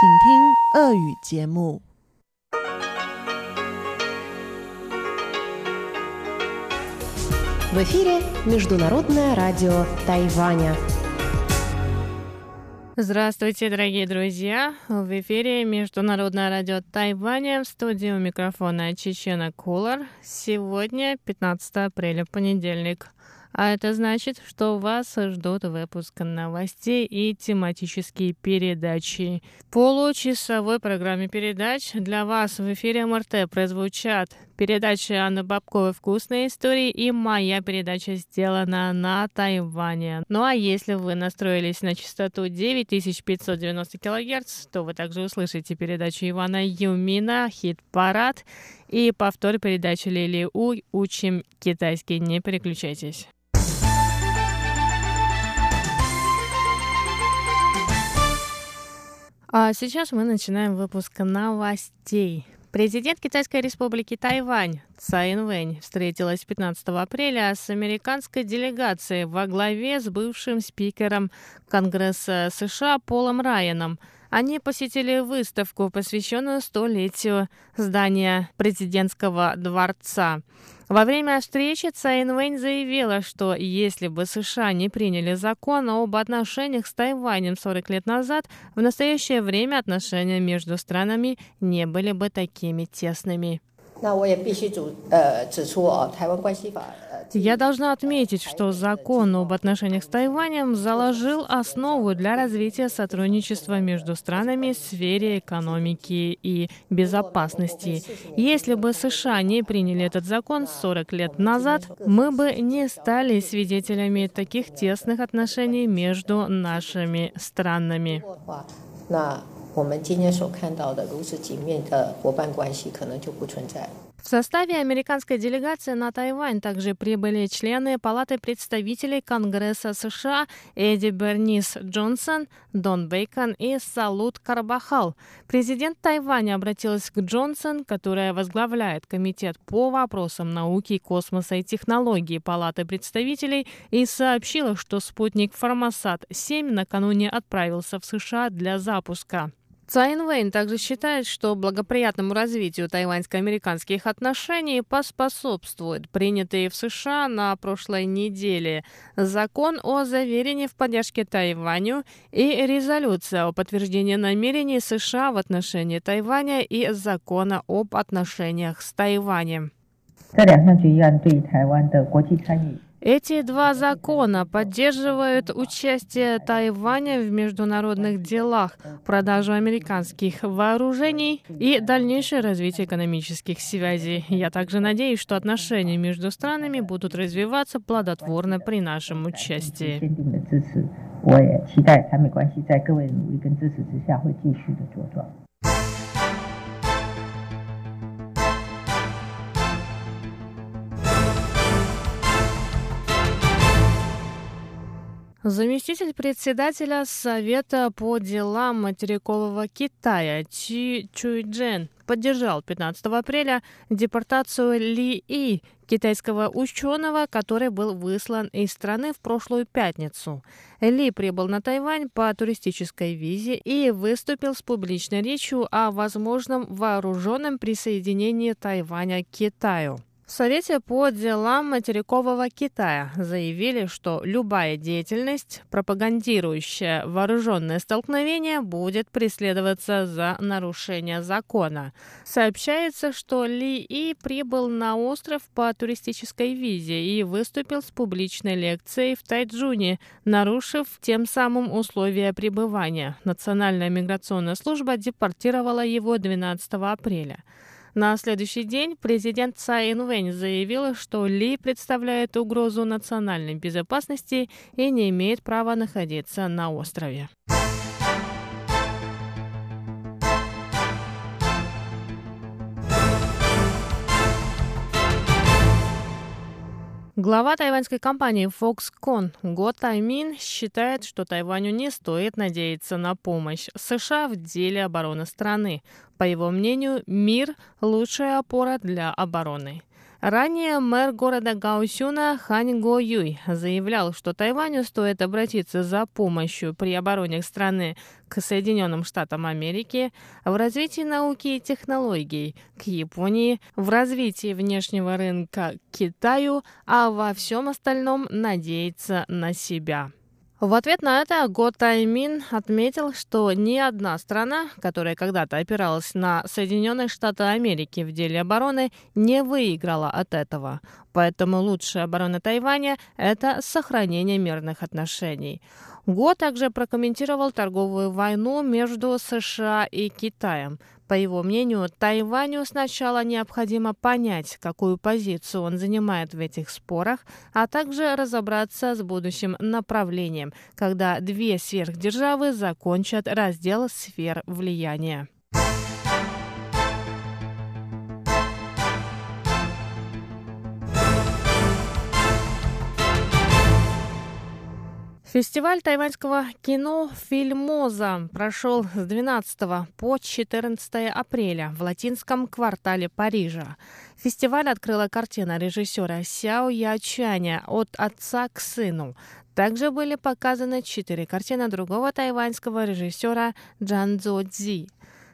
请听俄语节目。В эфире Международное радио Тайваня. Здравствуйте, дорогие друзья! В эфире Международное радио Тайваня в студии у микрофона Чечена Кулар. Сегодня 15 апреля, понедельник. А это значит, что вас ждут выпуск новостей и тематические передачи. Получасовой программе передач для вас в эфире МРТ прозвучат передачи Анны Бабковой «Вкусные истории» и моя передача сделана на Тайване. Ну а если вы настроились на частоту 9590 кГц, то вы также услышите передачу Ивана Юмина «Хит-парад» и повтор передачи Лили У «Учим китайский». Не переключайтесь. А сейчас мы начинаем выпуск новостей. Президент Китайской республики Тайвань Цай Инвэнь встретилась 15 апреля с американской делегацией во главе с бывшим спикером Конгресса США Полом Райаном – они посетили выставку, посвященную столетию здания президентского дворца. Во время встречи Цайн Вэнь заявила, что если бы США не приняли закон об отношениях с Тайванем 40 лет назад, в настоящее время отношения между странами не были бы такими тесными. Я должна отметить, что закон об отношениях с Тайванем заложил основу для развития сотрудничества между странами в сфере экономики и безопасности. Если бы США не приняли этот закон 40 лет назад, мы бы не стали свидетелями таких тесных отношений между нашими странами. 我们今天所看到的如此紧密的伙伴关系，可能就不存在。В составе американской делегации на Тайвань также прибыли члены Палаты представителей Конгресса США Эдди Бернис Джонсон, Дон Бейкон и Салут Карбахал. Президент Тайваня обратилась к Джонсон, которая возглавляет Комитет по вопросам науки, космоса и технологий Палаты представителей, и сообщила, что спутник Формосат-7 накануне отправился в США для запуска. Цайн Вейн также считает, что благоприятному развитию тайваньско-американских отношений поспособствует принятый в США на прошлой неделе закон о заверении в поддержке Тайваню и резолюция о подтверждении намерений США в отношении Тайваня и закона об отношениях с Тайванем. 这两项决议案对台湾的国际参与 эти два закона поддерживают участие Тайваня в международных делах, продажу американских вооружений и дальнейшее развитие экономических связей. Я также надеюсь, что отношения между странами будут развиваться плодотворно при нашем участии. 我也期待台美关系在各位的努力跟支持之下会继续的茁壮。 Заместитель председателя Совета по делам материкового Китая Чи Чуйджен поддержал 15 апреля депортацию Ли И, китайского ученого, который был выслан из страны в прошлую пятницу. Ли прибыл на Тайвань по туристической визе и выступил с публичной речью о возможном вооруженном присоединении Тайваня к Китаю. В Совете по делам материкового Китая заявили, что любая деятельность, пропагандирующая вооруженное столкновение, будет преследоваться за нарушение закона. Сообщается, что Ли И прибыл на остров по туристической визе и выступил с публичной лекцией в Тайджуне, нарушив тем самым условия пребывания. Национальная миграционная служба депортировала его 12 апреля. На следующий день президент Цай Инвэнь заявила, что Ли представляет угрозу национальной безопасности и не имеет права находиться на острове. Глава тайваньской компании Foxconn Го Таймин считает, что Тайваню не стоит надеяться на помощь США в деле обороны страны. По его мнению, мир – лучшая опора для обороны. Ранее мэр города Гаосюна Хань Го Юй заявлял, что Тайваню стоит обратиться за помощью при обороне страны к Соединенным Штатам Америки, в развитии науки и технологий, к Японии, в развитии внешнего рынка к Китаю, а во всем остальном надеяться на себя. В ответ на это Го Таймин отметил, что ни одна страна, которая когда-то опиралась на Соединенные Штаты Америки в деле обороны, не выиграла от этого. Поэтому лучшая оборона Тайваня – это сохранение мирных отношений. Го также прокомментировал торговую войну между США и Китаем. По его мнению, Тайваню сначала необходимо понять, какую позицию он занимает в этих спорах, а также разобраться с будущим направлением, когда две сверхдержавы закончат раздел сфер влияния. Фестиваль тайваньского кино «Фильмоза» прошел с 12 по 14 апреля в латинском квартале Парижа. Фестиваль открыла картина режиссера Сяо Ячаня «От отца к сыну». Также были показаны четыре картины другого тайваньского режиссера Джан Цзо Цзи.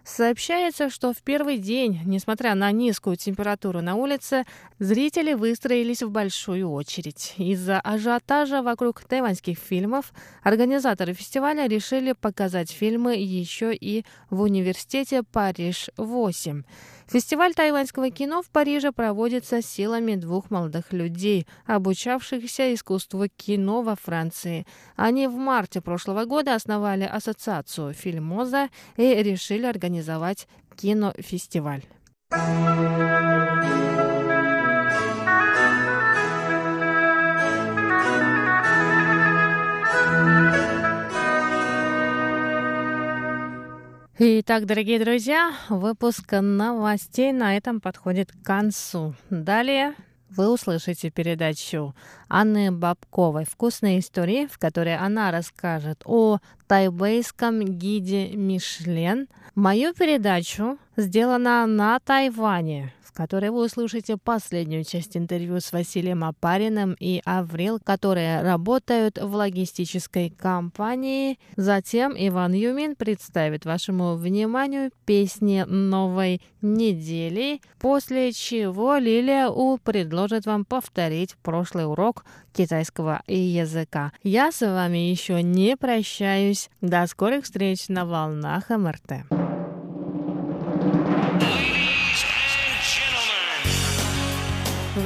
Сообщается, что в первый день, несмотря на низкую температуру на улице, зрители выстроились в большую очередь. Из-за ажиотажа вокруг тайваньских фильмов организаторы фестиваля решили показать фильмы еще и в университете Париж-8. Фестиваль тайваньского кино в Париже проводится силами двух молодых людей, обучавшихся искусству кино во Франции. Они в марте прошлого года основали ассоциацию «Фильмоза» и решили организовать кинофестиваль. Итак, дорогие друзья, выпуск новостей на этом подходит к концу. Далее вы услышите передачу Анны Бабковой «Вкусные истории», в которой она расскажет о тайбейском гиде Мишлен. Мою передачу сделана на Тайване которой вы услышите последнюю часть интервью с Василием Апариным и Аврил, которые работают в логистической компании. Затем Иван Юмин представит вашему вниманию песни новой недели, после чего Лилия У предложит вам повторить прошлый урок китайского языка. Я с вами еще не прощаюсь. До скорых встреч на волнах МРТ.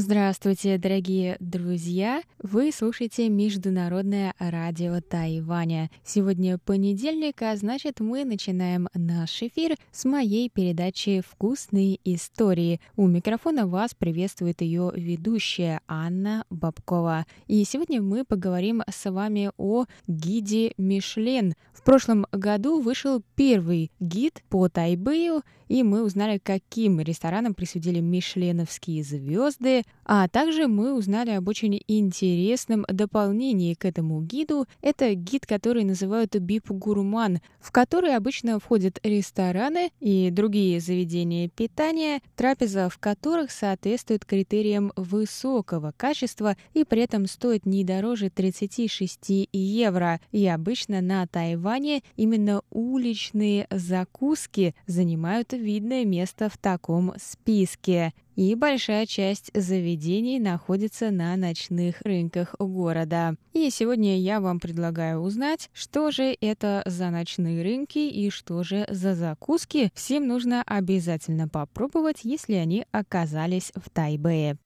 Здравствуйте, дорогие друзья! Вы слушаете Международное радио Тайваня. Сегодня понедельник, а значит мы начинаем наш эфир с моей передачи «Вкусные истории». У микрофона вас приветствует ее ведущая Анна Бабкова. И сегодня мы поговорим с вами о гиде Мишлен. В прошлом году вышел первый гид по Тайбэю, и мы узнали, каким ресторанам присудили мишленовские звезды, а также мы узнали об очень интересном дополнении к этому гиду. Это гид, который называют бип-гурман, в который обычно входят рестораны и другие заведения питания, трапеза в которых соответствует критериям высокого качества и при этом стоит не дороже 36 евро. И обычно на Тайване именно уличные закуски занимают видное место в таком списке. И большая часть заведений находится на ночных рынках города. И сегодня я вам предлагаю узнать, что же это за ночные рынки и что же за закуски всем нужно обязательно попробовать, если они оказались в Тайбэе.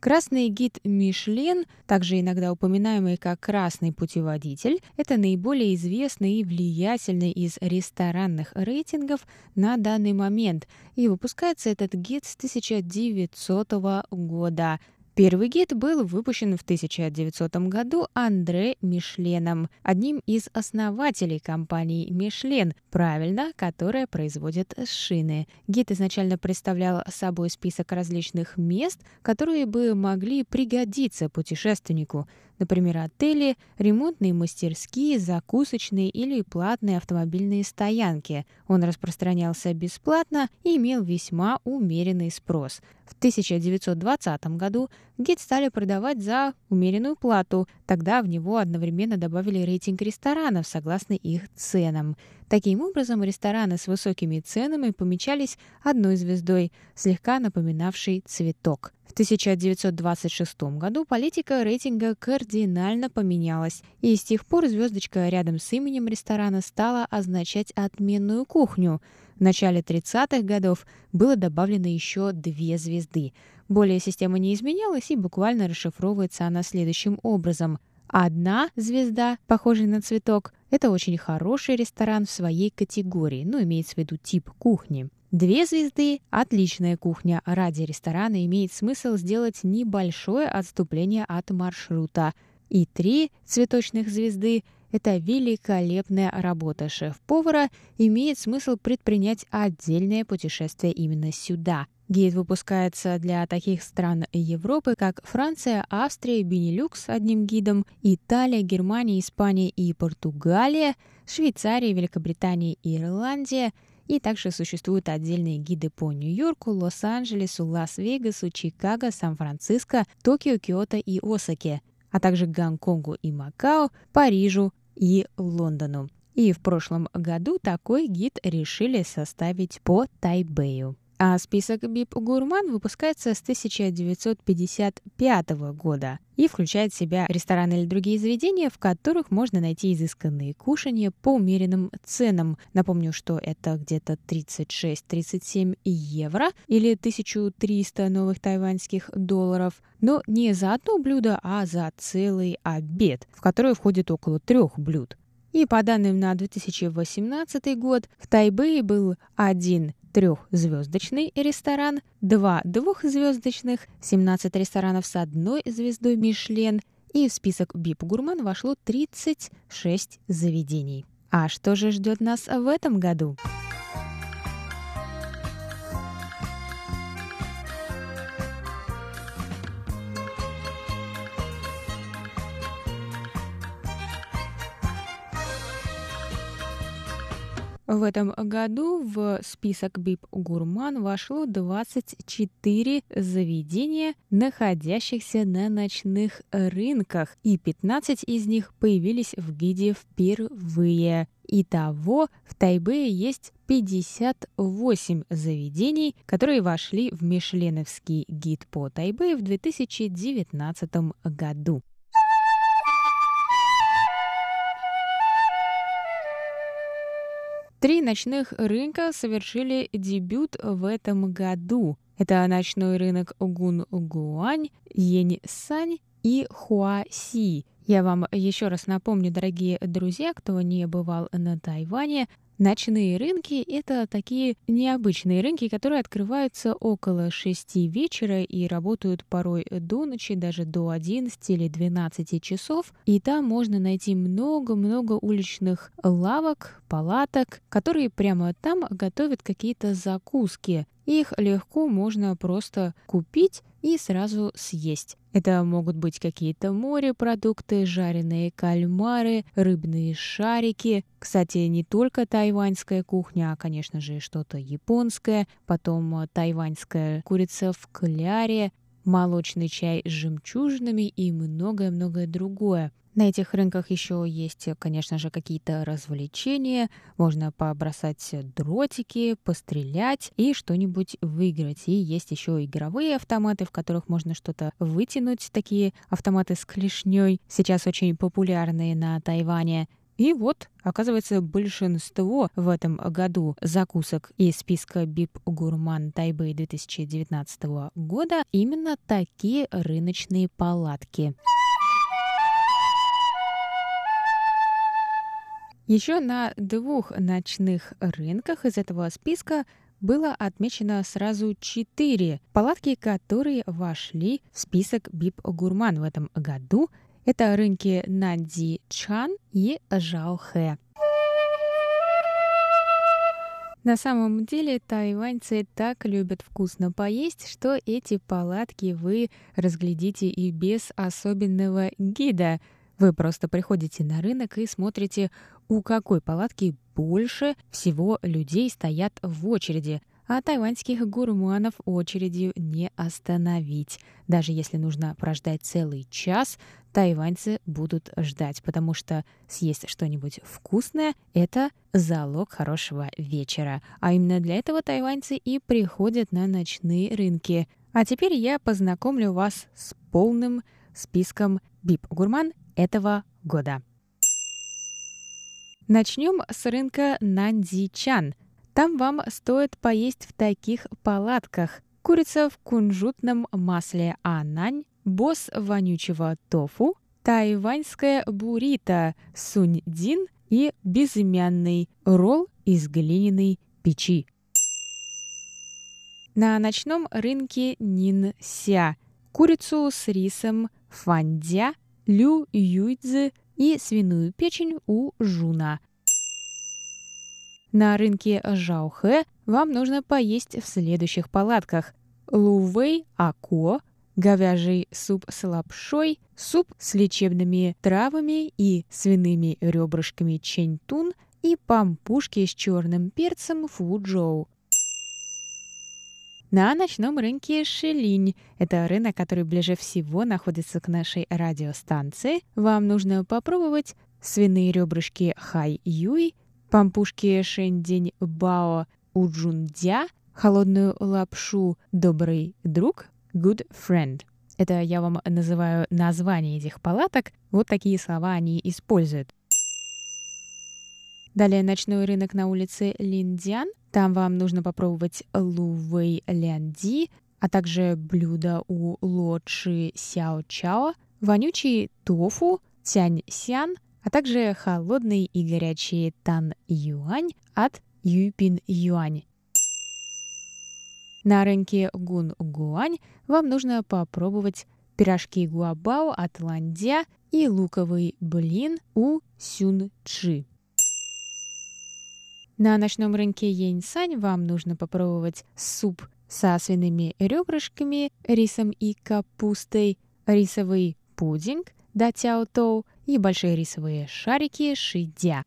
Красный гид Мишлен, также иногда упоминаемый как красный путеводитель, это наиболее известный и влиятельный из ресторанных рейтингов на данный момент. И выпускается этот гид с 1900 года. Первый гид был выпущен в 1900 году Андре Мишленом, одним из основателей компании «Мишлен», правильно, которая производит шины. Гид изначально представлял собой список различных мест, которые бы могли пригодиться путешественнику, например, отели, ремонтные мастерские, закусочные или платные автомобильные стоянки. Он распространялся бесплатно и имел весьма умеренный спрос. В 1920 году гид стали продавать за умеренную плату. Тогда в него одновременно добавили рейтинг ресторанов согласно их ценам. Таким образом, рестораны с высокими ценами помечались одной звездой, слегка напоминавшей цветок. В 1926 году политика рейтинга кардинально поменялась, и с тех пор звездочка рядом с именем ресторана стала означать отменную кухню. В начале 30-х годов было добавлено еще две звезды. Более система не изменялась и буквально расшифровывается она следующим образом – Одна звезда, похожая на цветок, это очень хороший ресторан в своей категории, ну, имеется в виду тип кухни. Две звезды – отличная кухня. Ради ресторана имеет смысл сделать небольшое отступление от маршрута. И три цветочных звезды – это великолепная работа шеф-повара. Имеет смысл предпринять отдельное путешествие именно сюда – Гид выпускается для таких стран Европы, как Франция, Австрия, Бенилюкс одним гидом, Италия, Германия, Испания и Португалия, Швейцария, Великобритания и Ирландия. И также существуют отдельные гиды по Нью-Йорку, Лос-Анджелесу, Лас-Вегасу, Чикаго, Сан-Франциско, Токио, Киото и Осаке, а также Гонконгу и Макао, Парижу и Лондону. И в прошлом году такой гид решили составить по Тайбэю. А список Бип Гурман выпускается с 1955 года и включает в себя рестораны или другие заведения, в которых можно найти изысканные кушания по умеренным ценам. Напомню, что это где-то 36-37 евро или 1300 новых тайваньских долларов, но не за одно блюдо, а за целый обед, в который входит около трех блюд. И по данным на 2018 год в Тайбэе был один трехзвездочный ресторан, два двухзвездочных, 17 ресторанов с одной звездой Мишлен, и в список Бип Гурман вошло 36 заведений. А что же ждет нас в этом году? В этом году в список БИП Гурман вошло 24 заведения, находящихся на ночных рынках, и 15 из них появились в гиде впервые. Итого в Тайбэе есть 58 заведений, которые вошли в Мишленовский гид по Тайбэе в 2019 году. Три ночных рынка совершили дебют в этом году. Это ночной рынок Гун-Гуань, Ень-Сань и Хуа-Си. Я вам еще раз напомню, дорогие друзья, кто не бывал на Тайване, Ночные рынки — это такие необычные рынки, которые открываются около 6 вечера и работают порой до ночи, даже до 11 или 12 часов. И там можно найти много-много уличных лавок, палаток, которые прямо там готовят какие-то закуски. Их легко можно просто купить и сразу съесть. Это могут быть какие-то морепродукты, жареные кальмары, рыбные шарики. Кстати, не только тайваньская кухня, а, конечно же, что-то японское, потом тайваньская курица в кляре, молочный чай с жемчужинами и многое-многое другое. На этих рынках еще есть, конечно же, какие-то развлечения. Можно побросать дротики, пострелять и что-нибудь выиграть. И есть еще игровые автоматы, в которых можно что-то вытянуть. Такие автоматы с клешней сейчас очень популярные на Тайване. И вот, оказывается, большинство в этом году закусок из списка Бип Гурман Тайбэй 2019 года именно такие рыночные палатки. Еще на двух ночных рынках из этого списка было отмечено сразу четыре палатки, которые вошли в список Бип Гурман в этом году. Это рынки Нанди Чан и Жаохэ. На самом деле тайваньцы так любят вкусно поесть, что эти палатки вы разглядите и без особенного гида. Вы просто приходите на рынок и смотрите, у какой палатки больше всего людей стоят в очереди а тайваньских гурманов очередью не остановить. Даже если нужно прождать целый час, тайваньцы будут ждать, потому что съесть что-нибудь вкусное — это залог хорошего вечера. А именно для этого тайваньцы и приходят на ночные рынки. А теперь я познакомлю вас с полным списком бип-гурман этого года. Начнем с рынка Нандичан — там вам стоит поесть в таких палатках. Курица в кунжутном масле анань, босс вонючего тофу, тайваньская буррито суньдин и безымянный ролл из глиняной печи. На ночном рынке Нинся курицу с рисом фандя, лю юйцзы и свиную печень у жуна. На рынке Жаохэ вам нужно поесть в следующих палатках. Лувей Ако, говяжий суп с лапшой, суп с лечебными травами и свиными ребрышками чэньтун и пампушки с черным перцем фуджоу. На ночном рынке Шилинь, это рынок, который ближе всего находится к нашей радиостанции, вам нужно попробовать свиные ребрышки Хай Юй, пампушки Шэньдень Бао Уджундя, холодную лапшу «Добрый друг» Good Friend. Это я вам называю название этих палаток. Вот такие слова они используют. Далее ночной рынок на улице Линдиан. Там вам нужно попробовать лувей лянди, а также блюдо у лочи сяо чао, вонючий тофу, тянь сян – а также холодный и горячий тан юань от юпин юань. На рынке Гун Гуань вам нужно попробовать пирожки гуабао от Ландя и луковый блин у Сюн Чи. На ночном рынке Яньсань вам нужно попробовать суп со свиными ребрышками, рисом и капустой, рисовый пудинг, да тяо тоу и большие рисовые шарики шидя.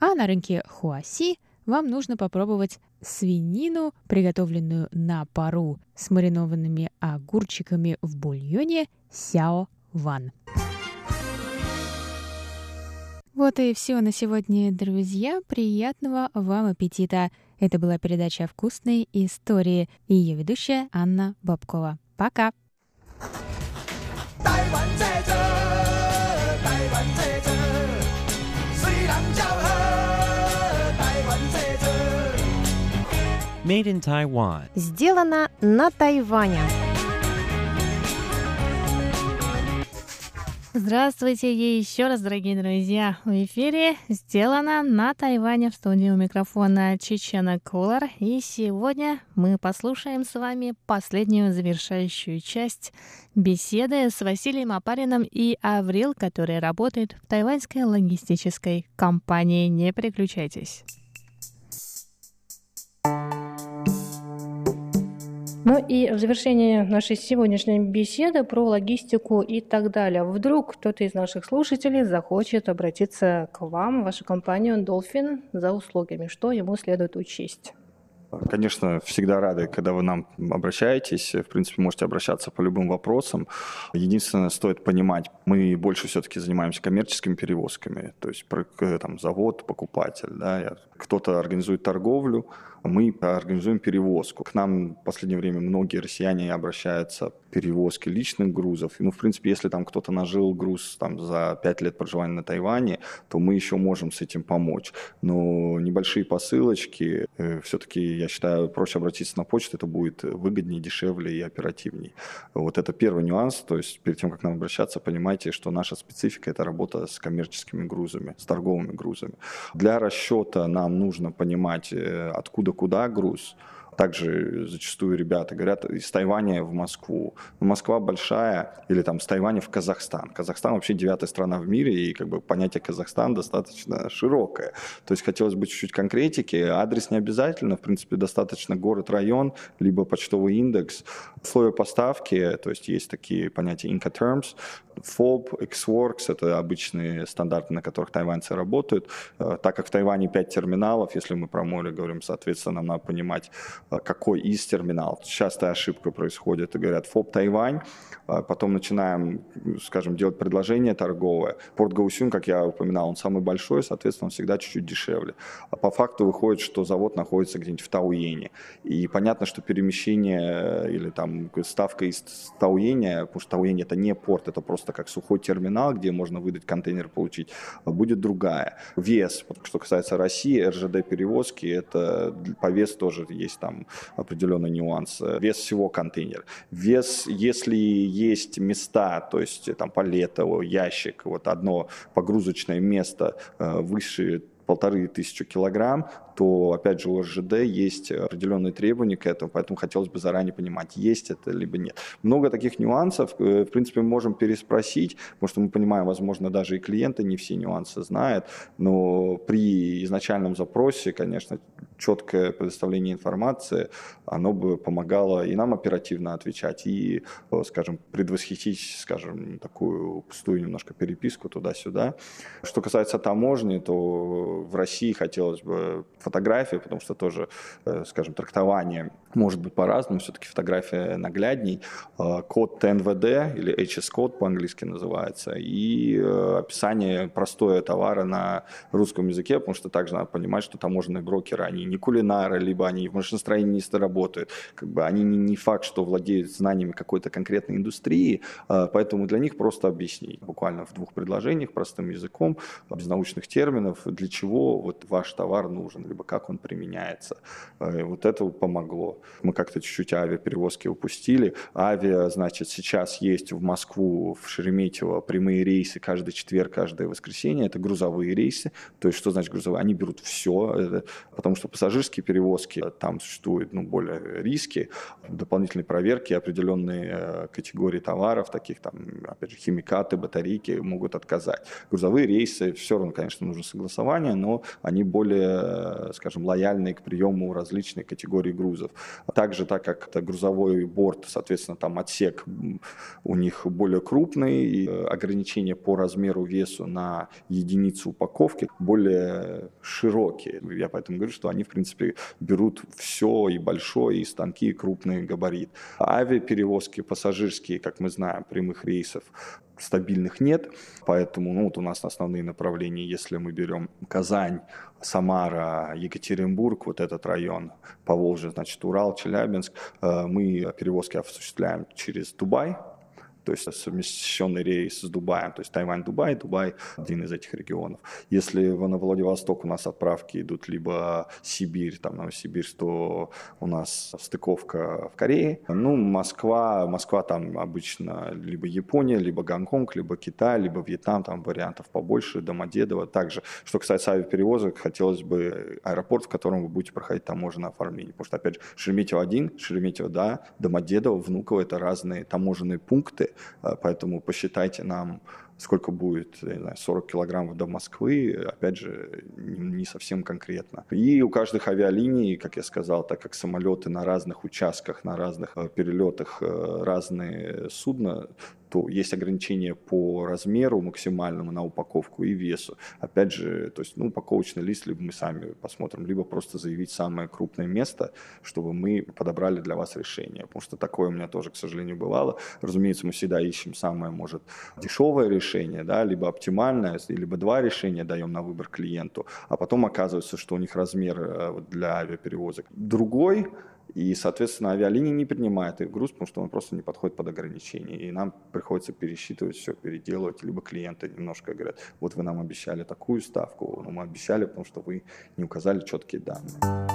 А на рынке Хуаси вам нужно попробовать свинину, приготовленную на пару с маринованными огурчиками в бульоне сяо ван. Вот и все на сегодня, друзья. Приятного вам аппетита. Это была передача «Вкусные истории» и ее ведущая Анна Бабкова. Пока! Made in Taiwan. Сделано на Тайване. Здравствуйте и еще раз, дорогие друзья! В эфире сделано на Тайване в студии у микрофона Чечена Колор. И сегодня мы послушаем с вами последнюю завершающую часть беседы с Василием Апарином и Аврил, который работает в тайваньской логистической компании. Не переключайтесь. Ну и в завершение нашей сегодняшней беседы про логистику и так далее. Вдруг кто-то из наших слушателей захочет обратиться к вам, в вашу компанию Dolphin за услугами. Что ему следует учесть? Конечно, всегда рады, когда вы нам обращаетесь. В принципе, можете обращаться по любым вопросам. Единственное, стоит понимать, мы больше все-таки занимаемся коммерческими перевозками, то есть там, завод, покупатель. Да? Кто-то организует торговлю, мы организуем перевозку. К нам в последнее время многие россияне обращаются перевозки личных грузов. Ну, в принципе, если там кто-то нажил груз там, за 5 лет проживания на Тайване, то мы еще можем с этим помочь. Но небольшие посылочки, э, все-таки, я считаю, проще обратиться на почту, это будет выгоднее, дешевле и оперативнее. Вот это первый нюанс, то есть перед тем, как нам обращаться, понимайте, что наша специфика – это работа с коммерческими грузами, с торговыми грузами. Для расчета нам нам нужно понимать, э, откуда куда груз, также зачастую ребята говорят из Тайваня в Москву. Но Москва большая, или там с Тайваня в Казахстан. Казахстан вообще девятая страна в мире, и как бы понятие Казахстан достаточно широкое. То есть хотелось бы чуть-чуть конкретики. Адрес не обязательно, в принципе, достаточно город-район, либо почтовый индекс. Условия поставки, то есть есть такие понятия Incoterms, FOB, XWorks — это обычные стандарты, на которых тайваньцы работают. Э, так как в Тайване 5 терминалов, если мы про море говорим, соответственно, нам надо понимать, какой из терминалов. Частая ошибка происходит, и говорят FOB Тайвань, э, потом начинаем, скажем, делать предложение торговое. Порт Гаусюн, как я упоминал, он самый большой, соответственно, он всегда чуть-чуть дешевле. А по факту выходит, что завод находится где-нибудь в Тауене. И понятно, что перемещение или там ставка из Тауеня, потому что Тауень это не порт, это просто как сухой терминал, где можно выдать контейнер, получить, будет другая. Вес, что касается России, РЖД-перевозки, это по весу тоже есть там определенный нюанс. Вес всего контейнера. Вес, если есть места, то есть там палета, ящик, вот одно погрузочное место э, выше полторы тысячи килограмм, то, опять же, у РЖД есть определенные требования к этому, поэтому хотелось бы заранее понимать, есть это либо нет. Много таких нюансов, э, в принципе, мы можем переспросить, потому что мы понимаем, возможно, даже и клиенты не все нюансы знают, но при изначальном запросе, конечно, четкое предоставление информации, оно бы помогало и нам оперативно отвечать, и, э, скажем, предвосхитить, скажем, такую пустую немножко переписку туда-сюда. Что касается таможни, то в России хотелось бы фотографии, потому что тоже, э, скажем, трактование может быть по-разному, все-таки фотография наглядней. Э, код ТНВД или HS-код по-английски называется, и э, описание простое товара на русском языке, потому что также надо понимать, что таможенные брокеры, они не кулинары, либо они в машиностроении работают, как бы они не, не факт, что владеют знаниями какой-то конкретной индустрии, поэтому для них просто объяснить, буквально в двух предложениях, простым языком, без научных терминов, для чего вот ваш товар нужен, либо как он применяется. Э, вот это помогло. Мы как-то чуть-чуть авиаперевозки упустили. Авиа, значит, сейчас есть в Москву, в Шереметьево прямые рейсы каждый четверг, каждое воскресенье. Это грузовые рейсы. То есть что значит грузовые? Они берут все, потому что пассажирские перевозки, там существуют ну, более риски, дополнительные проверки, определенные э, категории товаров, таких там, опять же, химикаты, батарейки могут отказать. Грузовые рейсы, все равно, конечно, нужно согласование, но они более, скажем, лояльны к приему различных категорий грузов. Также, так как это грузовой борт, соответственно, там отсек у них более крупный, и э, ограничения по размеру весу на единицу упаковки более широкие. Я поэтому говорю, что они, в принципе, берут все и большое, и станки, и крупный габарит. Авиаперевозки пассажирские, как мы знаем, прямых рейсов, стабильных нет, поэтому ну, вот у нас основные направления, если мы берем Казань, Самара, Екатеринбург, вот этот район, по Волжье, значит, Урал, Челябинск, э, мы перевозки осуществляем через Дубай, то есть совмещенный рейс с Дубаем, то есть Тайвань-Дубай, Дубай один из этих регионов. Если на Владивосток у нас отправки идут либо Сибирь, там Новосибирь, то у нас стыковка в Корее. Ну, Москва, Москва там обычно либо Япония, либо Гонконг, либо Китай, либо Вьетнам, там вариантов побольше, Домодедово. Также, что касается авиаперевозок, хотелось бы аэропорт, в котором вы будете проходить таможенное оформление. Потому что, опять же, Шереметьево один, Шереметьево, да, Домодедово, Внуково – это разные таможенные пункты, поэтому посчитайте нам, сколько будет, я не знаю, 40 килограммов до Москвы, опять же, не совсем конкретно. И у каждых авиалиний, как я сказал, так как самолеты на разных участках, на разных э, перелетах, э, разные судна, то есть ограничения по размеру максимальному на упаковку и весу. Опять же, то есть, ну, упаковочный лист либо мы сами посмотрим, либо просто заявить самое крупное место, чтобы мы подобрали для вас решение. Потому что такое у меня тоже, к сожалению, бывало. Разумеется, мы всегда ищем самое, может, дешевое решение, да, либо оптимальное, либо два решения даем на выбор клиенту, а потом оказывается, что у них размер э, для авиаперевозок другой, и, соответственно, авиалинии не принимают их груз, потому что он просто не подходит под ограничения. И нам приходится пересчитывать все, переделывать. Либо клиенты немножко говорят, вот вы нам обещали такую ставку, но мы обещали, потому что вы не указали четкие данные.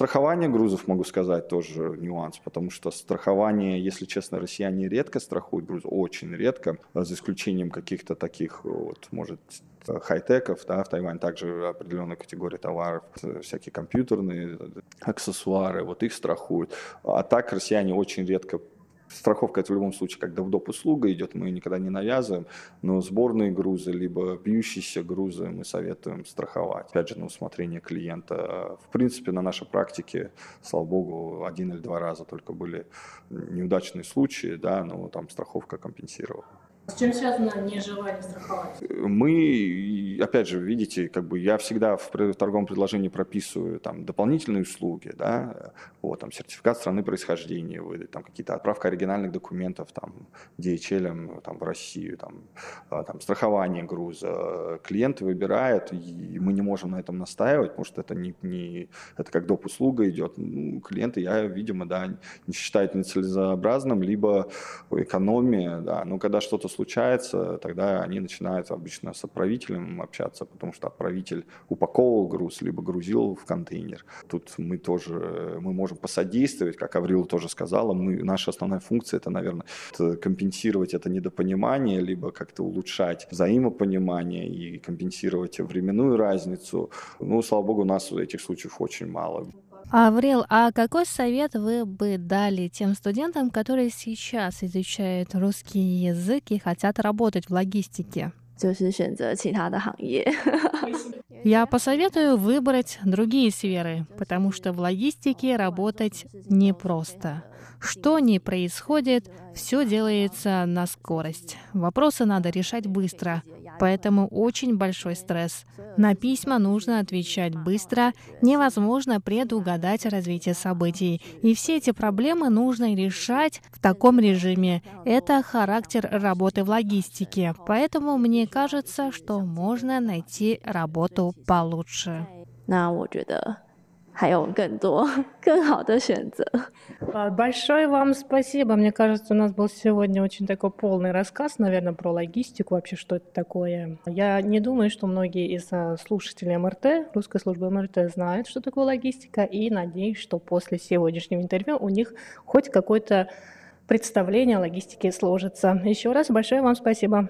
Страхование грузов, могу сказать, тоже нюанс, потому что страхование, если честно, россияне редко страхуют грузы, очень редко, за исключением каких-то таких, вот, может, хай-теков, да, в Тайване также определенная категория товаров, всякие компьютерные аксессуары, вот их страхуют. А так россияне очень редко Страховка это в любом случае как доп. услуга идет, мы ее никогда не навязываем, но сборные грузы, либо бьющиеся грузы мы советуем страховать. Опять же, на усмотрение клиента. В принципе, на нашей практике, слава богу, один или два раза только были неудачные случаи, да, но там страховка компенсировала. С чем связано нежелание страховать? Мы, опять же, видите, как бы я всегда в торговом предложении прописываю там дополнительные услуги, да, вот, там сертификат страны происхождения выдать, там какие-то отправка оригинальных документов там DHL там, в Россию, там, а, там страхование груза. Клиенты выбирают, и мы не можем на этом настаивать, потому что это не, не это как доп. услуга идет. Ну, клиенты, я, видимо, да, не считают нецелесообразным, либо экономия, да, но когда что-то случается, тогда они начинают обычно с отправителем общаться, потому что отправитель упаковывал груз, либо грузил в контейнер. Тут мы тоже, мы можем посодействовать, как Аврил тоже сказала, мы, наша основная функция это, наверное, компенсировать это недопонимание, либо как-то улучшать взаимопонимание и компенсировать временную разницу. Ну, слава богу, у нас этих случаев очень мало. Аврил, а какой совет вы бы дали тем студентам, которые сейчас изучают русский язык и хотят работать в логистике? Я посоветую выбрать другие сферы, потому что в логистике работать непросто. Что ни происходит, все делается на скорость. Вопросы надо решать быстро, поэтому очень большой стресс. На письма нужно отвечать быстро, невозможно предугадать развитие событий. И все эти проблемы нужно решать в таком режиме. Это характер работы в логистике, поэтому мне кажется, что можно найти работу получше. 那我觉得 还有更多更好的选择。Большое вам спасибо. Мне кажется, у нас был сегодня очень такой полный рассказ, наверное, про логистику, вообще, что это такое. Я не думаю, что многие из э, слушателей МРТ, русской службы МРТ, знают, что такое логистика, и надеюсь, что после сегодняшнего интервью у них хоть какое-то представление о логистике сложится. Еще раз большое вам спасибо.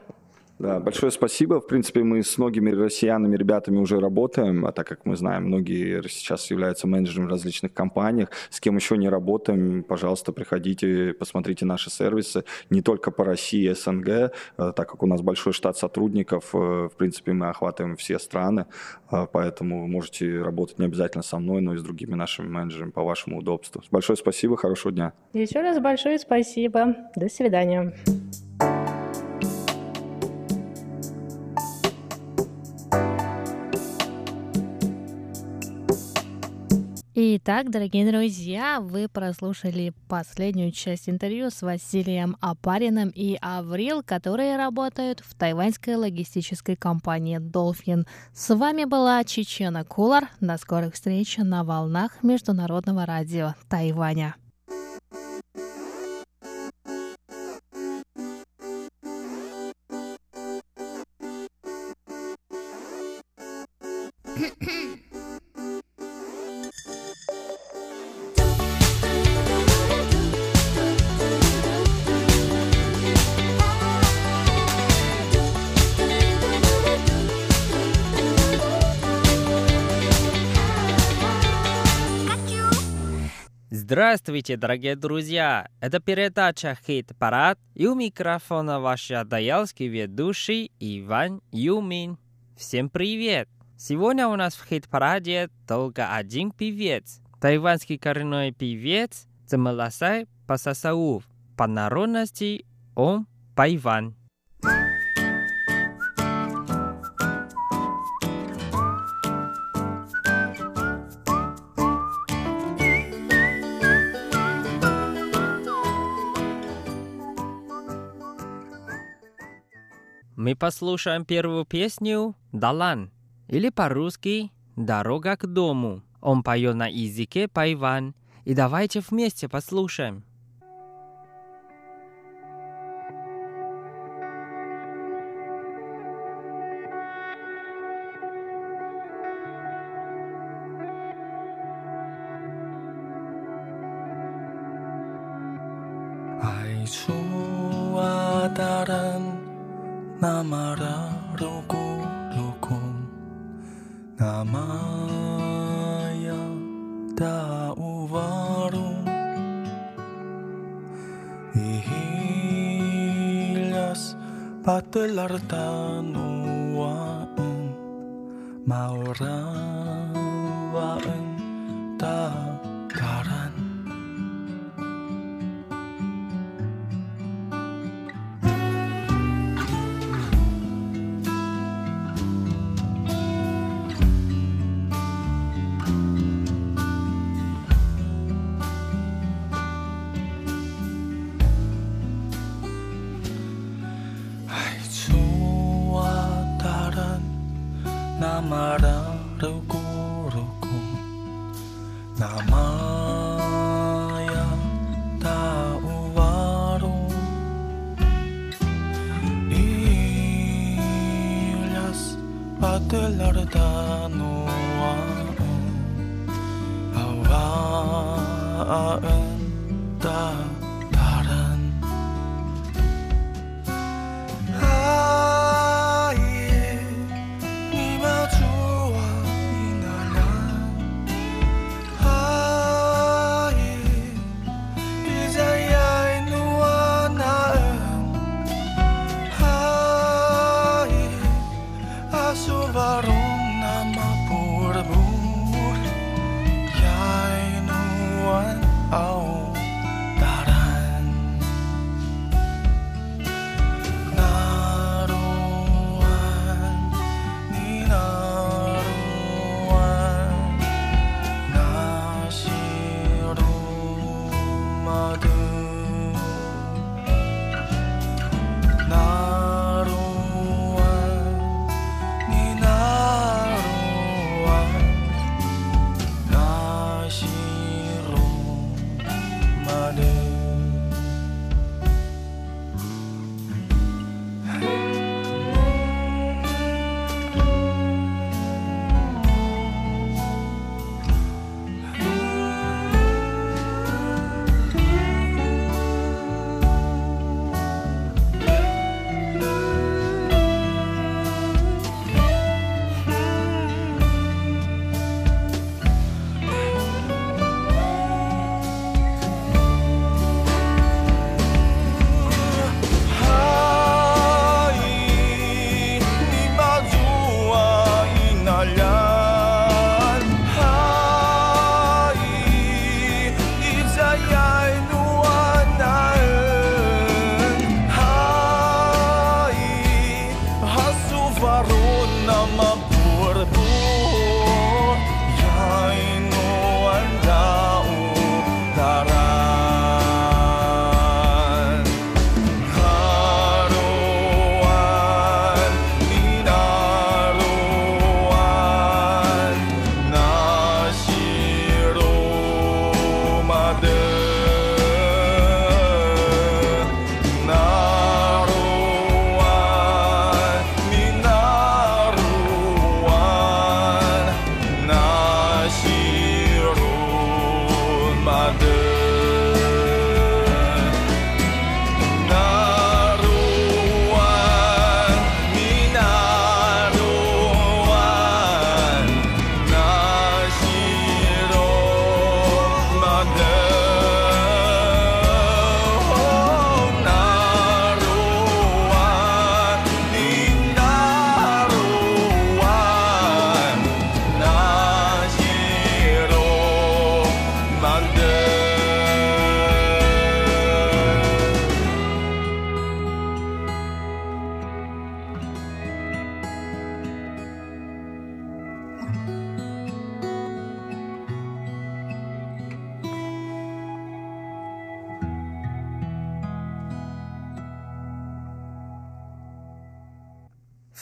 Да, большое спасибо. В принципе, мы с многими россиянами, ребятами уже работаем, а так как мы знаем, многие сейчас являются менеджерами в различных компаниях. С кем еще не работаем, пожалуйста, приходите, посмотрите наши сервисы. Не только по России, СНГ, э, так как у нас большой штат сотрудников, э, в принципе, мы охватываем все страны, э, поэтому вы можете работать не обязательно со мной, но и с другими нашими менеджерами по вашему удобству. Большое спасибо, хорошего дня. Еще раз большое спасибо. До свидания. Итак, дорогие друзья, вы прослушали последнюю часть интервью с Василием Апариным и Аврил, которые работают в тайваньской логистической компании Dolphin. С вами была Чечена Кулар. До скорых встреч на волнах Международного радио Тайваня. Здравствуйте, дорогие друзья! Это передача «Хит-парад» и у микрофона ваш адаялский ведущий Иван Юмин. Всем привет! Сегодня у нас в «Хит-параде» только один певец. Тайванский коренной певец Цемаласай Пасасаув. По народности он Пайван. Мы послушаем первую песню «Далан» или по-русски «Дорога к дому». Он поет на языке пайван. И давайте вместе послушаем.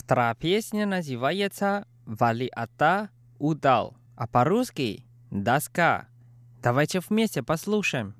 Сестра песня называется «Валиата удал», а по-русски «Доска». Давайте вместе послушаем.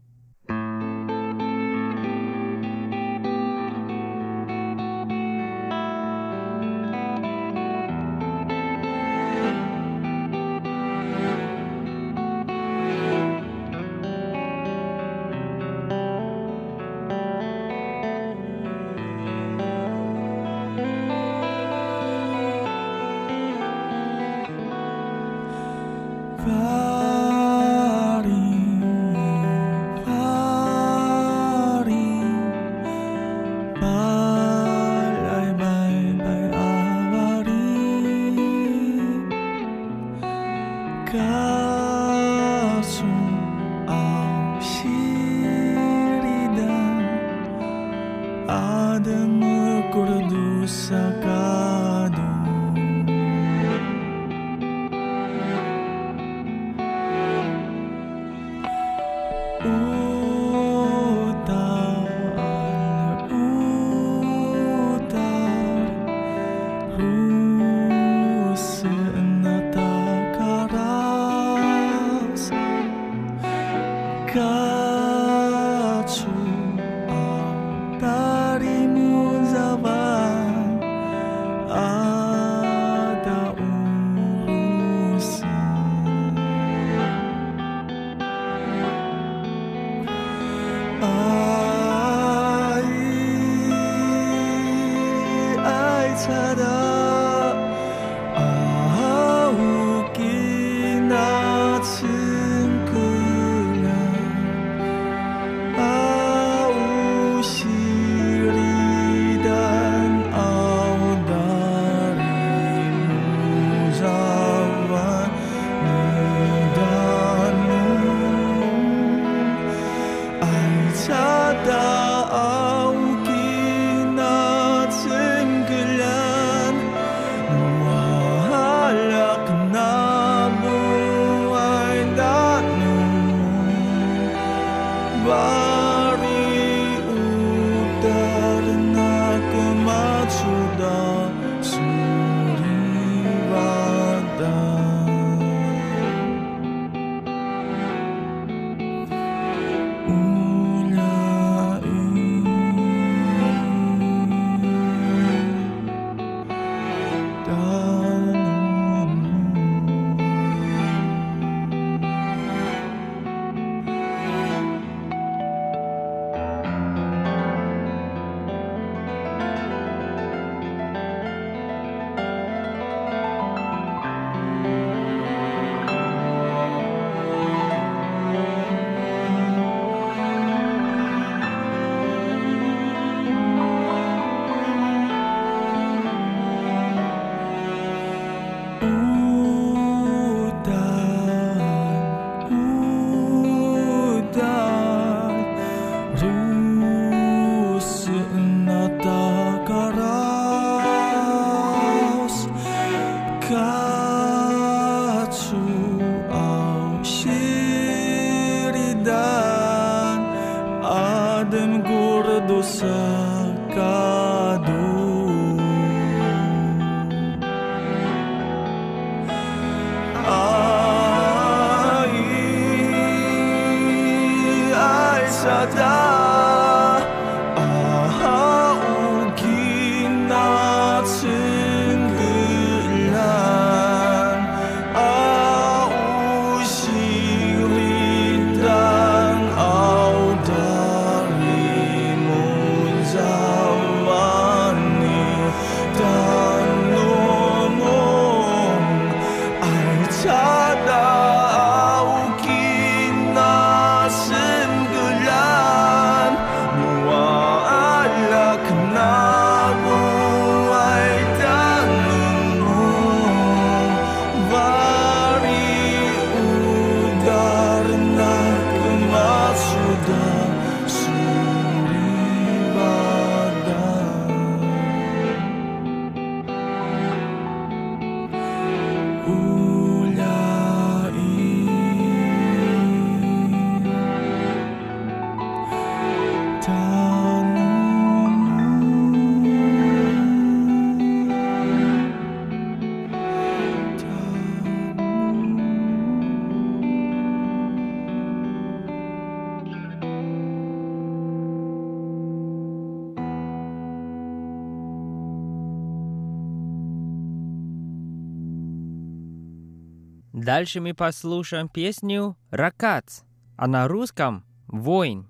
Дальше мы послушаем песню «Ракац», а на русском «Воин».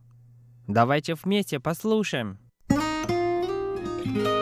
Давайте вместе послушаем. thank you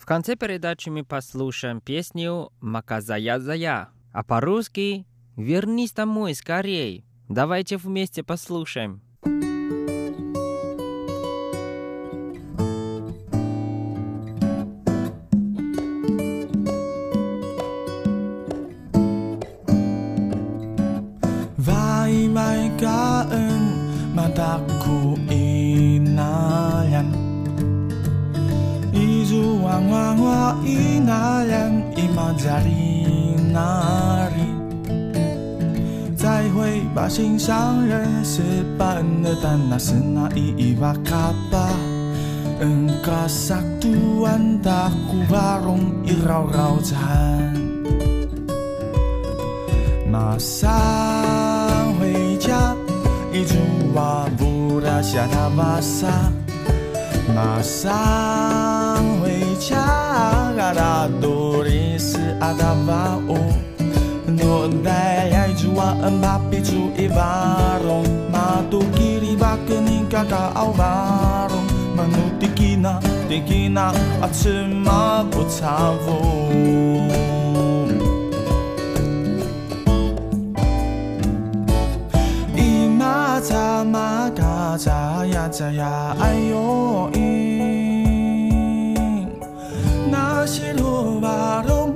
В конце передачи мы послушаем песню «Маказая зая», а по-русски «Вернись домой скорей». Давайте вместе послушаем. 把心上人是白的蛋，那是那一瓦卡巴。嗯卡萨杜安达库巴容易绕绕转。马上回家，一祖瓦布拉夏达瓦萨。马上回家，阿达杜里斯阿达瓦乌。诺达呀，只哇，嗯，巴比只伊巴隆，马图基里巴肯尼卡塔奥巴隆，门图基纳，基纳阿西马古萨沃，伊玛扎玛卡扎呀扎呀，哎哟伊，那些罗巴隆。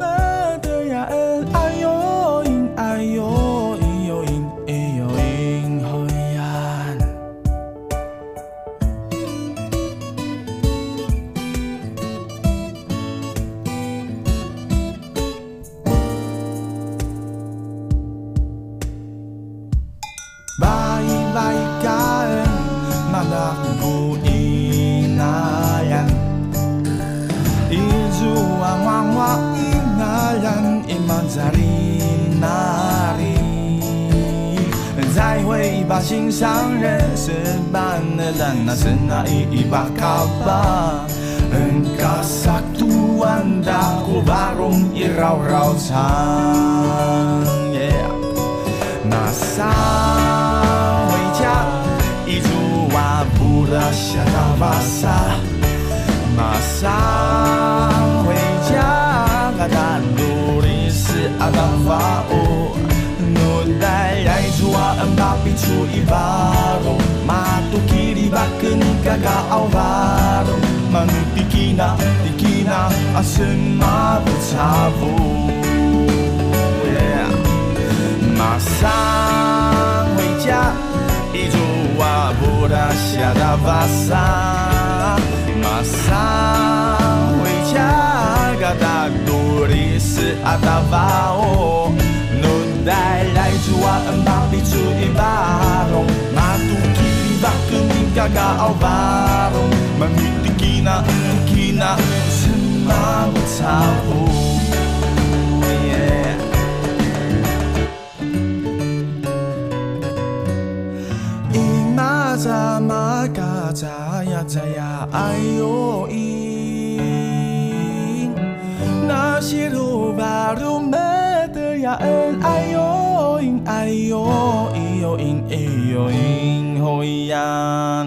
把心上人是般的烂，那是那一一把卡巴。嗯，卡萨杜万达古巴隆一绕绕唱，耶，那萨维加一祖瓦布拉夏达巴萨。马上回家，阿达努里斯阿达法乌，脑袋爱主阿恩巴 比出一巴隆，马杜基里巴格尼嘎嘎奥巴隆，马努迪基纳迪基纳阿森 Dahil Iluwa ang babidsoe ba roong matukibak kung nagkakaobaro, 呀恩爱哟，恩爱哟，咿哟咿哟咿哟咿呀。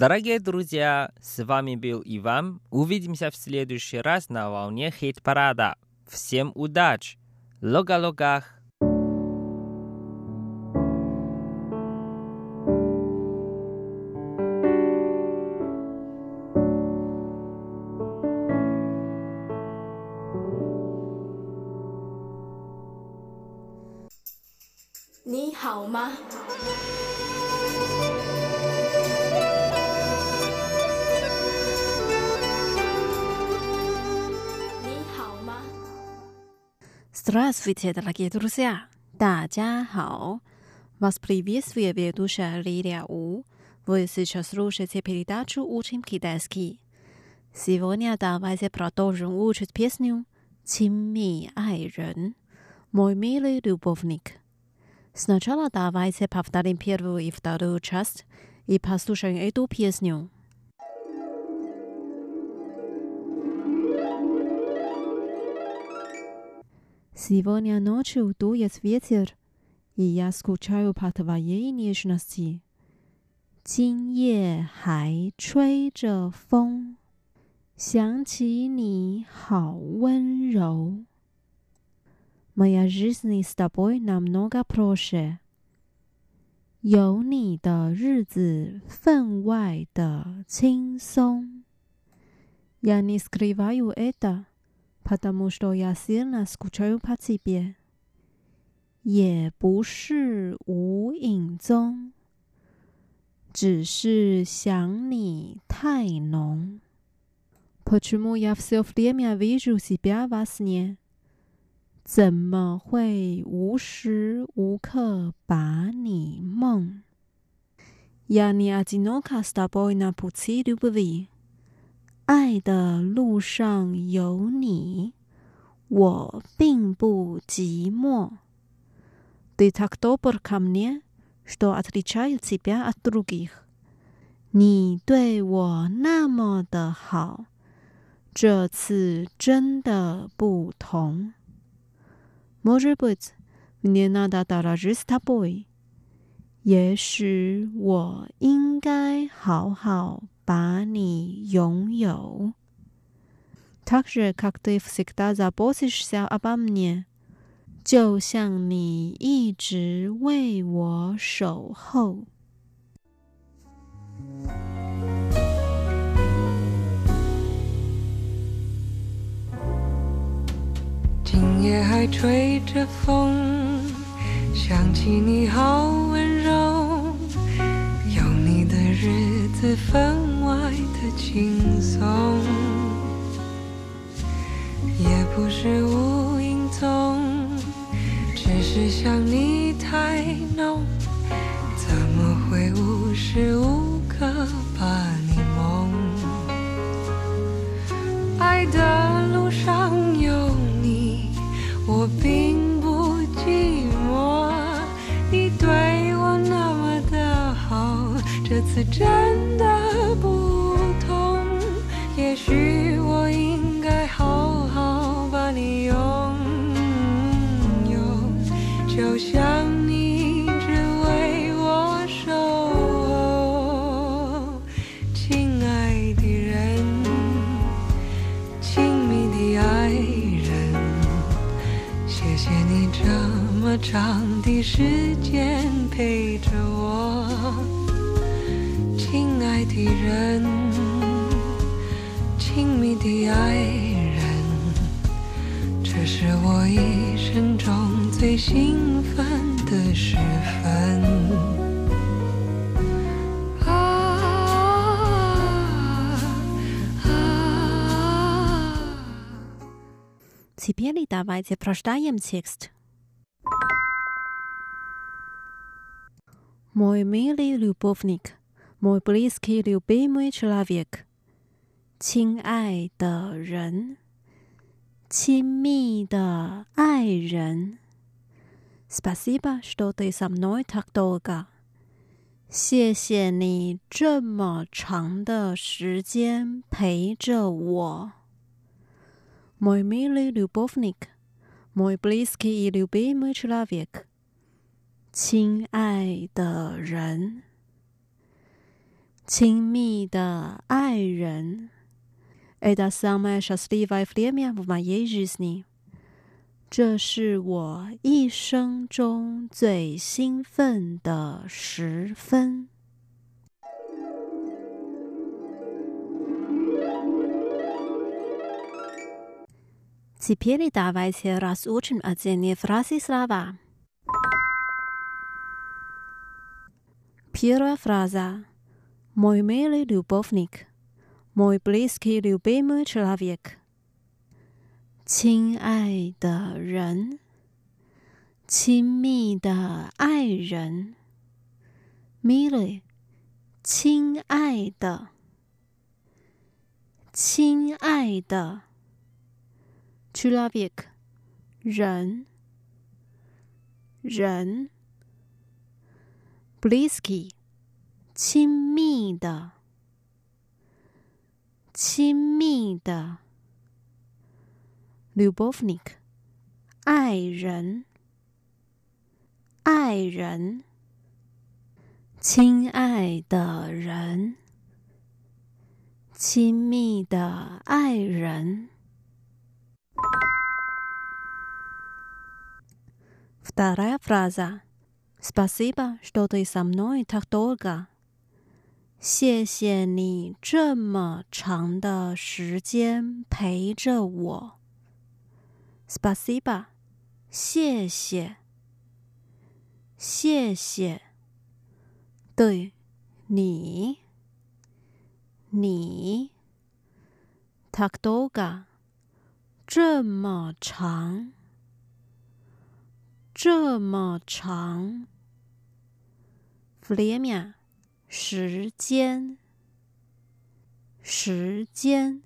Дорогие друзья, с вами был Иван. Увидимся в следующий раз на волне хит-парада. Всем удач! Лога-логах! “ Здравствуйте, дорогие друзья! 大家好! Вас приветствует ведущая Лилия У. Вы сейчас слушаете передачу «Учим китайский». Сегодня давайте продолжим учить песню «Чимми ай рен» «Мой милый любовник». Сначала давайте повторим первую и вторую часть и послушаем эту песню. Сегодня ночью дует ветер, и я скучаю по твоей нежности. 今夜还吹着风，想起你好温柔。Моя жизнь с тобой намного проще，有你的日子分外的轻松。Я не скрываю это。 потому что я сильно скучаю по тебе，也不是无影踪，只是想你太浓。Почему я все время вижу себя во сне？怎么会无时无刻把你梦？Я не одинока с тобой на пути любви。 爱的路上有你，我并不寂寞。Ты так добр ко мне, что отличает тебя от других。你对我那么的好，这次真的不同。Может быть, мне надо дорожить с тобой。也许我应该好好。 把你拥有。Так же, как ты всегда заботишься обо мне，就像你一直为我守候。今夜还吹着风，想起你好温柔，有你的日子分外的 轻松，也不是无影踪，只是想你太浓，怎么会无时无刻把你梦？爱的路上有你，我并不寂寞，你对我那么的好，这。次真时间陪着我，亲爱的人，亲密的爱人，这是我一生中最兴奋的时分。啊啊 Теперь давайте прочитаем текст. Мой милый любовник, мой близкий любимый человек, 亲爱的人，亲密的爱人。Спасибо, что ты со мной так долго. 谢谢你这么长的时间陪着我。Мой милый любовник, мой близкий и любимый человек， 亲爱的人，亲密的爱人。Это самое счастливое время в моей жизни。这是我一生中最兴奋的时分。Теперь давайте разучим отдельные фразы и слова. Первая фраза. Мой милый любовник. Мой близкий любимый человек. 亲爱的人，亲密的爱人，mili，亲爱的，亲爱的。человек，人，人 ，близкий，亲密的，亲密的，любовник，爱人，爱人，亲爱的人，亲密的爱人。Вторая фраза. Спасибо, что ты со мной так долго. 谢谢你这么长的时间陪着我。Спасибо，谢谢，谢谢。对，你，你，так долго，这么长。 这么长？flim 呀时间。时间。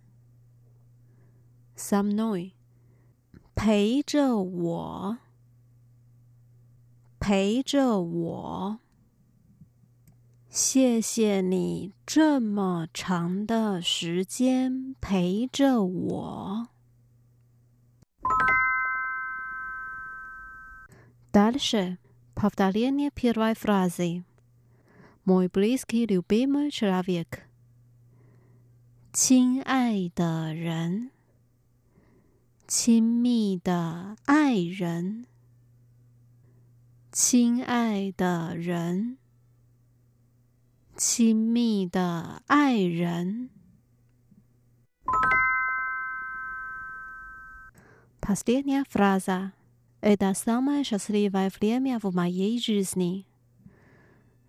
Some noise 陪着我。陪着我。谢谢你这么长的时间陪着我。Дальше повторение первой фразы. Мой близкий любимый человек. 亲爱的人，亲密的爱人，亲爱的人，亲密的爱人。Последняя фраза. Это самое счастливое время в моей жизни。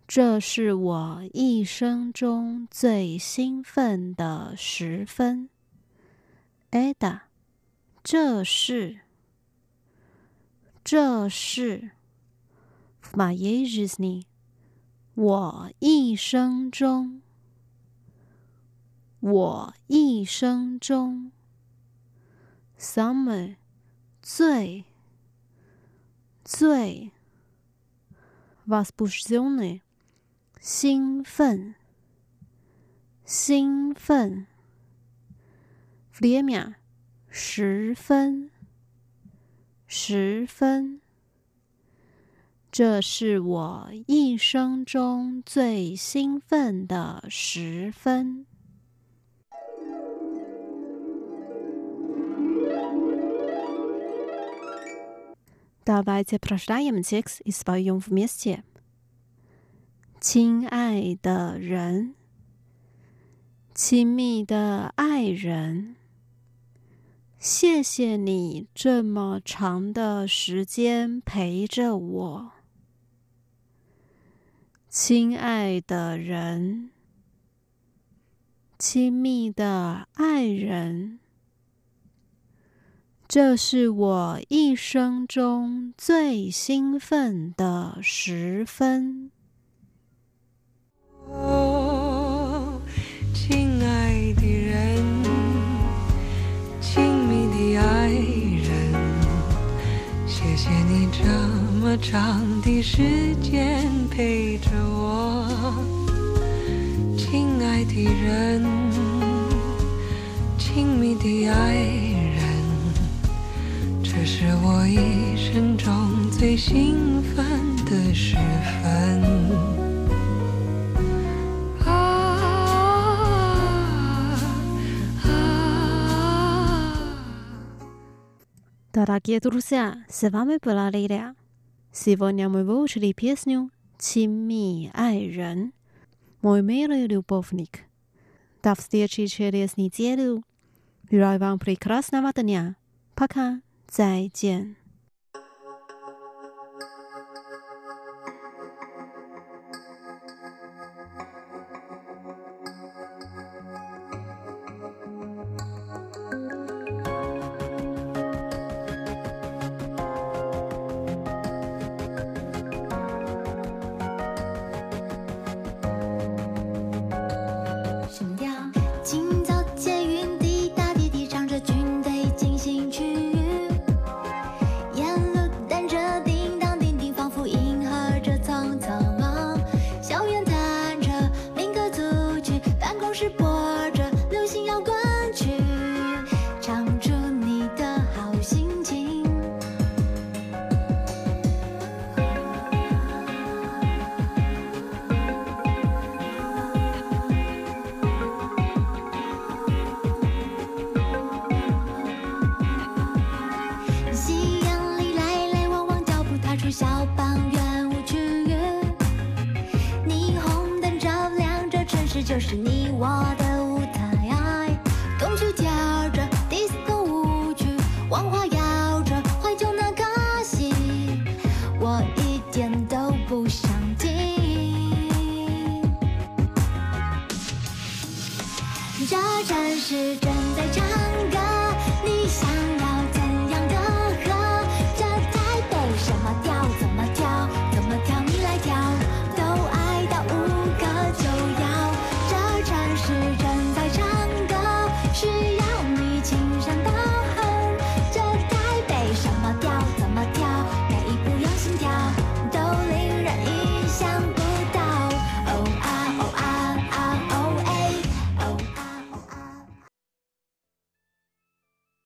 这是我一生中最兴奋的时分。Это，这是，这是，в моей жизни，我一生中，我一生中，самое，最。 最 возбужденный 兴奋 兴奋。弗列米亚，十分，十分。这是我一生中最兴奋的时分。 Давайте прощаем текст и споем вместе。亲爱的人，亲密的爱人，谢谢你这么长的时间陪着我。亲爱的人，亲密的爱人， 这是我一生中最兴奋的时分。哦，亲爱的人，亲密的爱人，谢谢你这么长的时间陪着我，亲爱的人，亲密的爱人，这是我一生中最兴奋的时分。Дорогие друзья, с вами была Лилия. Сегодня мы выучили песню «Чимми Айрен» «Мой милый любовник». До встречи через неделю. Желаю вам прекрасного дня. Пока. 再见。